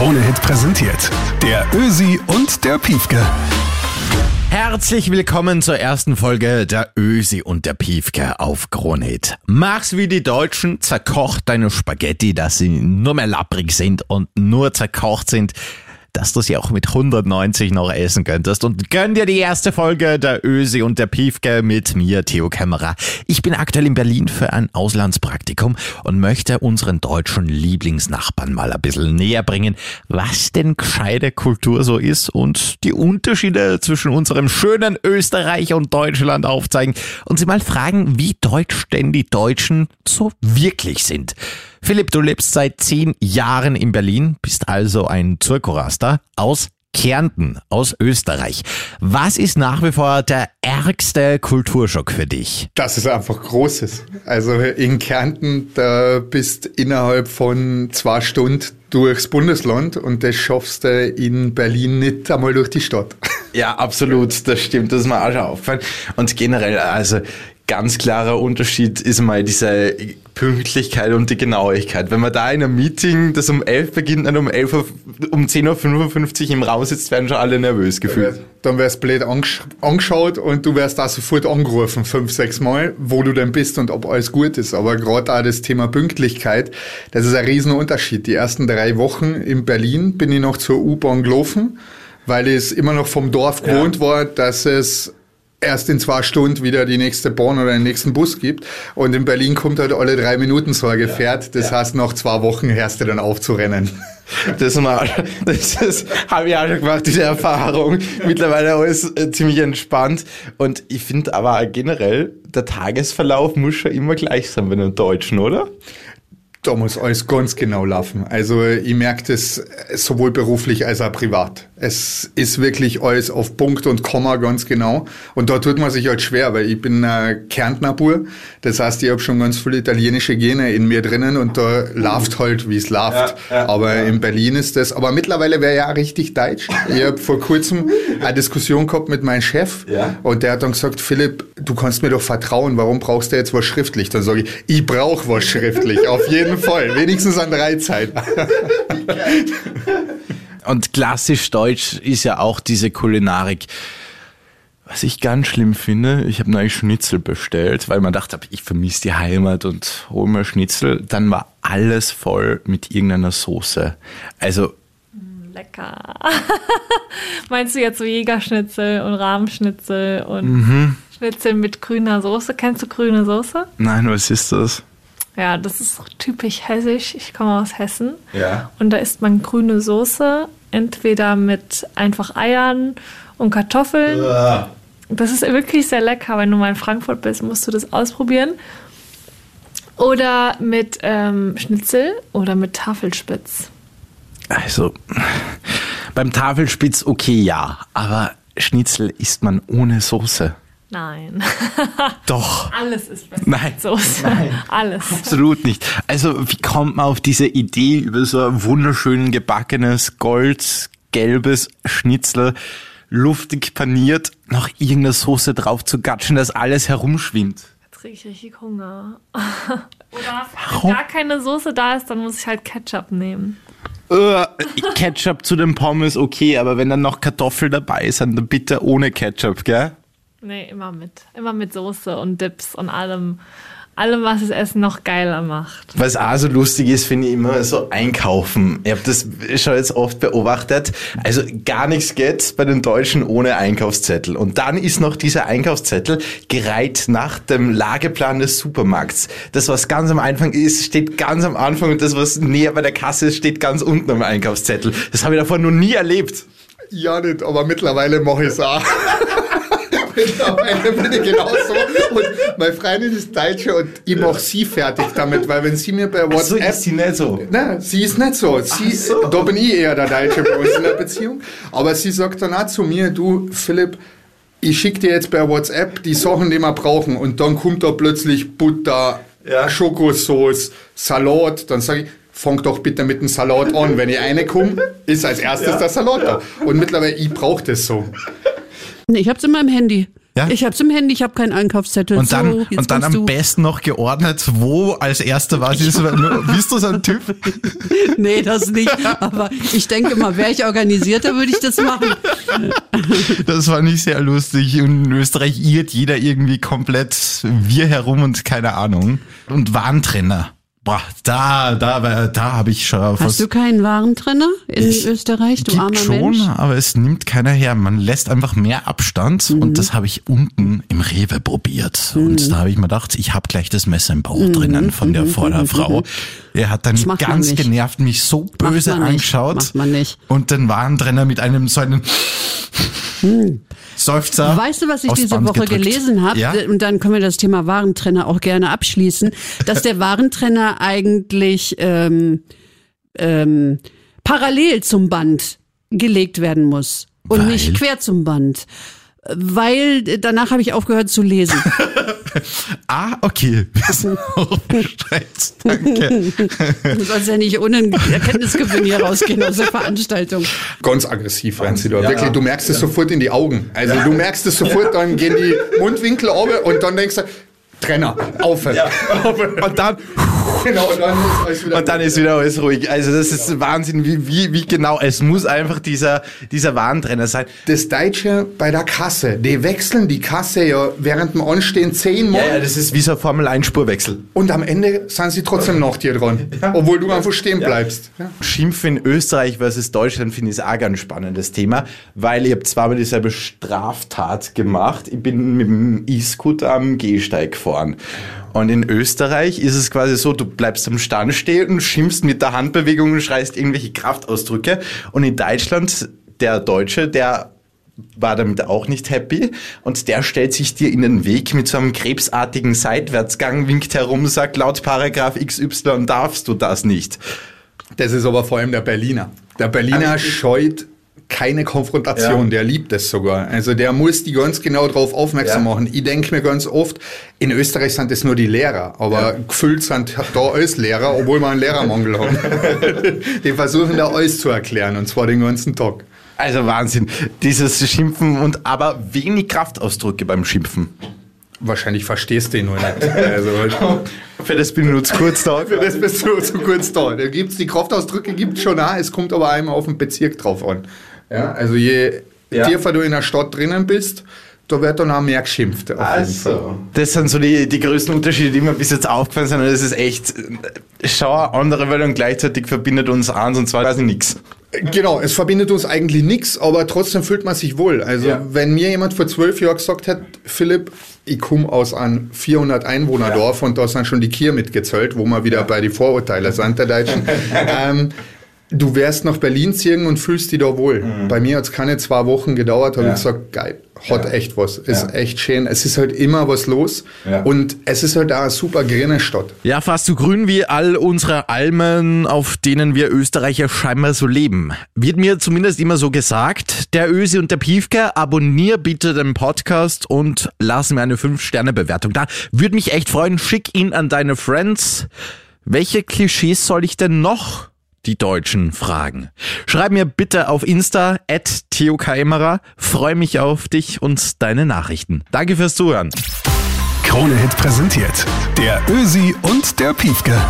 Krone Hit präsentiert. Der Ösi und der Piefke. Herzlich willkommen zur ersten Folge der Ösi und der Piefke auf Kronhit. Mach's wie die Deutschen, zerkocht deine Spaghetti, dass sie nur mehr lapprig sind und nur zerkocht sind dass du sie auch mit 190 noch essen könntest. Und gönn dir die erste Folge der Ösi und der Piefke mit mir, Theo Kämmerer. Ich bin aktuell in Berlin für ein Auslandspraktikum und möchte unseren deutschen Lieblingsnachbarn mal ein bisschen näher bringen, was denn gescheite Kultur so ist und die Unterschiede zwischen unserem schönen Österreich und Deutschland aufzeigen und sie mal fragen, wie deutsch denn die Deutschen so wirklich sind. Philipp, du lebst seit zehn Jahren in Berlin, bist also ein Zirkuraster aus Kärnten, aus Österreich. Was ist nach wie vor der ärgste Kulturschock für dich? Das ist einfach Großes. Also in Kärnten, da bist innerhalb von zwei Stunden durchs Bundesland und das schaffst du in Berlin nicht einmal durch die Stadt. Ja, absolut, das stimmt, das ist mir auch schon aufgefallen. Und generell, also ganz klarer Unterschied ist mal diese Pünktlichkeit und die Genauigkeit. Wenn man da in einem Meeting, das um 11 beginnt, dann um 11 Uhr, um 10.55 Uhr im Raum sitzt, werden schon alle nervös gefühlt. Dann wärst blöd angesch angeschaut und du wärst da sofort angerufen, fünf, sechs Mal, wo du denn bist und ob alles gut ist. Aber gerade auch das Thema Pünktlichkeit, das ist ein Riesenunterschied. Die ersten drei Wochen in Berlin bin ich noch zur U-Bahn gelaufen, weil es immer noch vom Dorf gewohnt ja. war, dass es erst in zwei Stunden wieder die nächste Bahn oder den nächsten Bus gibt. Und in Berlin kommt halt alle drei Minuten so ein Gefährt. Das ja. heißt, nach zwei Wochen hörst du dann aufzurennen. Das, das, das habe ich auch schon gemacht, diese Erfahrung. Mittlerweile alles äh, ziemlich entspannt. Und ich finde aber generell, der Tagesverlauf muss schon immer gleich sein bei einem Deutschen, oder? Da muss alles ganz genau laufen. Also ich merke das sowohl beruflich als auch privat. Es ist wirklich alles auf Punkt und Komma ganz genau. Und da tut man sich halt schwer, weil ich bin ein Kärntner Bur. Das heißt, ich habe schon ganz viele italienische Gene in mir drinnen und da läuft halt, wie es läuft. Ja, ja, aber ja. in Berlin ist das, aber mittlerweile wäre ja richtig deutsch. Ich habe vor kurzem eine Diskussion gehabt mit meinem Chef und der hat dann gesagt, Philipp, du kannst mir doch vertrauen, warum brauchst du jetzt was schriftlich? Dann sage ich, ich brauche was schriftlich, auf jeden Fall, wenigstens an drei Zeit. Und klassisch deutsch ist ja auch diese Kulinarik. Was ich ganz schlimm finde, ich habe neulich Schnitzel bestellt, weil man dachte, ich vermisse die Heimat und hole mir Schnitzel. Dann war alles voll mit irgendeiner Soße. Also mm, lecker. Meinst du jetzt so Jägerschnitzel und Rahmschnitzel und mhm. Schnitzel mit grüner Soße? Kennst du grüne Soße? Nein, was ist das? Ja, das ist typisch hessisch. Ich komme aus Hessen. Ja. Und da isst man grüne Soße, entweder mit einfach Eiern und Kartoffeln. Uah. Das ist wirklich sehr lecker. Wenn du mal in Frankfurt bist, musst du das ausprobieren. Oder mit ähm, Schnitzel oder mit Tafelspitz. Also, beim Tafelspitz okay, ja. Aber Schnitzel isst man ohne Soße. Nein. Doch. Alles ist besser. Nein. Soße. Nein. Alles. Absolut nicht. Also, wie kommt man auf diese Idee über so ein wunderschön gebackenes, goldgelbes Schnitzel, luftig paniert, noch irgendeine Soße drauf zu gatschen, dass alles herumschwimmt? Jetzt kriege ich richtig Hunger. Oder wenn gar keine Soße da ist, dann muss ich halt Ketchup nehmen. Uh, Ketchup zu den Pommes okay, aber wenn dann noch Kartoffel dabei sind, dann bitte ohne Ketchup, gell? Nee, immer mit. Immer mit Soße und Dips und allem. Allem, was das Essen noch geiler macht. Was auch so lustig ist, finde ich immer so einkaufen. Ich habe das schon jetzt oft beobachtet. Also gar nichts geht bei den Deutschen ohne Einkaufszettel. Und dann ist noch dieser Einkaufszettel gereiht nach dem Lageplan des Supermarkts. Das, was ganz am Anfang ist, steht ganz am Anfang und das, was näher bei der Kasse ist, steht ganz unten am Einkaufszettel. Das habe ich davor noch nie erlebt. Ja, nicht, aber mittlerweile mache ich es auch. mittlerweile bin ich genauso. Und meine Freundin ist Deutsche und ich mache sie fertig damit, weil wenn sie mir bei WhatsApp. so, ist sie nicht so. Nein, sie ist nicht so. Sie, so. Da bin ich eher der Deutsche bei uns in der Beziehung. Aber sie sagt dann auch zu mir, du Philipp, ich schicke dir jetzt bei WhatsApp die Sachen, die wir brauchen. Und dann kommt da plötzlich Butter, ja. Schokosauce, Salat. Dann sage ich, fang doch bitte mit dem Salat an. Wenn ich reinkomme, ist als erstes ja. der Salat da. Und mittlerweile, ich brauche das so. Nee, ich hab's in meinem Handy. Ja? Ich hab's im Handy, ich habe keinen Einkaufszettel. Und dann, so, und dann am du. besten noch geordnet, wo als erster was ist. Bist du so ein Typ? Nee, das nicht. Aber ich denke mal, wäre ich organisierter, würde ich das machen. Das war nicht sehr lustig. Und in Österreich irrt jeder irgendwie komplett wir herum und keine Ahnung. Und Warntrenner. Boah, da, da, da habe ich schon Hast du keinen Warentrenner in Ich- Österreich, du Gibt armer schon, Mensch? aber es nimmt keiner her. Man lässt einfach mehr Abstand Mhm. und das habe ich unten im Rewe probiert. Und da habe ich mir gedacht, ich habe gleich das Messer im Bauch Mhm. drinnen von der Vorderfrau. Er hat dann ganz genervt mich so böse angeschaut. Macht man nicht. Und dann Warentrenner mit einem so einen Seufzer. Weißt du, was ich diese Band Woche gedrückt. gelesen habe? Ja? Und dann können wir das Thema Warentrenner auch gerne abschließen, dass der Warentrenner eigentlich ähm, ähm, parallel zum Band gelegt werden muss und Weil? nicht quer zum Band. Weil danach habe ich aufgehört zu lesen. Ah, okay. Danke. Du sollst ja nicht ohne Erkenntnisgewinn hier rausgehen aus der Veranstaltung. Ganz aggressiv rein sie da. Wirklich, du merkst es sofort in die Augen. Also du merkst es sofort, dann gehen die Mundwinkel runter und dann denkst du, Trenner, aufhören. Und dann, Genau, und dann ist alles wieder und dann ist wieder alles ruhig. Also das ist Wahnsinn, wie, wie, wie genau. Es muss einfach dieser, dieser Warntrenner sein. das Deutsche bei der Kasse, die wechseln die Kasse ja während dem Anstehen zehnmal Ja, ja, das ist wie so ein Formel-1-Spurwechsel. und am Ende sind sie trotzdem nach dir dran, obwohl du einfach stehen bleibst. Ja. Schimpfen in Österreich versus Deutschland finde ich auch ganz spannendes Thema, weil ich habe zweimal dieselbe Straftat gemacht. Ich bin mit dem E-Scooter am Gehsteig gefahren. Und in Österreich ist es quasi so, du bleibst am Stand stehen und schimpfst mit der Handbewegung und schreist irgendwelche Kraftausdrücke. Und in Deutschland, der Deutsche, der war damit auch nicht happy und der stellt sich dir in den Weg mit so einem krebsartigen Seitwärtsgang, winkt herum, sagt laut Paragraph XY darfst du das nicht. Das ist aber vor allem der Berliner. Der Berliner Also scheut keine Konfrontation, Ja. der liebt es sogar. Also der muss die ganz genau darauf aufmerksam Ja. machen. Ich denke mir ganz oft, in Österreich sind es nur die Lehrer, aber gefühlt sind da alles Lehrer, obwohl wir einen Lehrermangel haben. die versuchen da alles zu erklären und zwar den ganzen Tag. Also Wahnsinn, dieses Schimpfen und aber wenig Kraftausdrücke beim Schimpfen. Wahrscheinlich verstehst du ihn nur nicht. Also, Für das bin ich nur zu kurz da. für das bist du zu kurz da. Da gibt's die Kraftausdrücke gibt's schon auch, es kommt aber einmal auf den Bezirk drauf an. Ja, also je Ja. tiefer du in der Stadt drinnen bist, da wird dann auch mehr geschimpft. Auf jeden Fall. Also, das sind so die, die größten Unterschiede, die mir bis jetzt aufgefallen sind. Und das ist echt, schau, andere Welt und gleichzeitig verbindet uns eins und zwar quasi nichts. Genau, es verbindet uns eigentlich nichts, aber trotzdem fühlt man sich wohl. Also Ja. wenn mir jemand vor zwölf Jahren gesagt hat, Philipp, ich komme aus einem 400 Einwohnerdorf und da sind schon die Kier mitgezählt, wo wir wieder bei die Vorurteile sind der Deutschen. ähm, du wärst nach Berlin ziehen und fühlst dich da wohl. Bei mir hat es keine zwei Wochen gedauert, habe Mhm. Ja. ich gesagt, geil, hat Ja. echt was, ist Ja. echt schön. Es ist halt immer was los Ja. und es ist halt auch eine super grüne Stadt. Ja, fast so grün wie all unsere Almen, auf denen wir Österreicher scheinbar so leben. Wird mir zumindest immer so gesagt. Der Ösi und der Piefke, abonnier bitte den Podcast und lass mir eine 5-Sterne-Bewertung da. Würde mich echt freuen. Schick ihn an deine Friends. Welche Klischees soll ich denn noch die Deutschen fragen? Schreib mir bitte auf Insta at Theo Keimerer. Freue mich auf dich und deine Nachrichten. Danke fürs Zuhören. Krone Hit präsentiert. Der Ösi und der Piefke.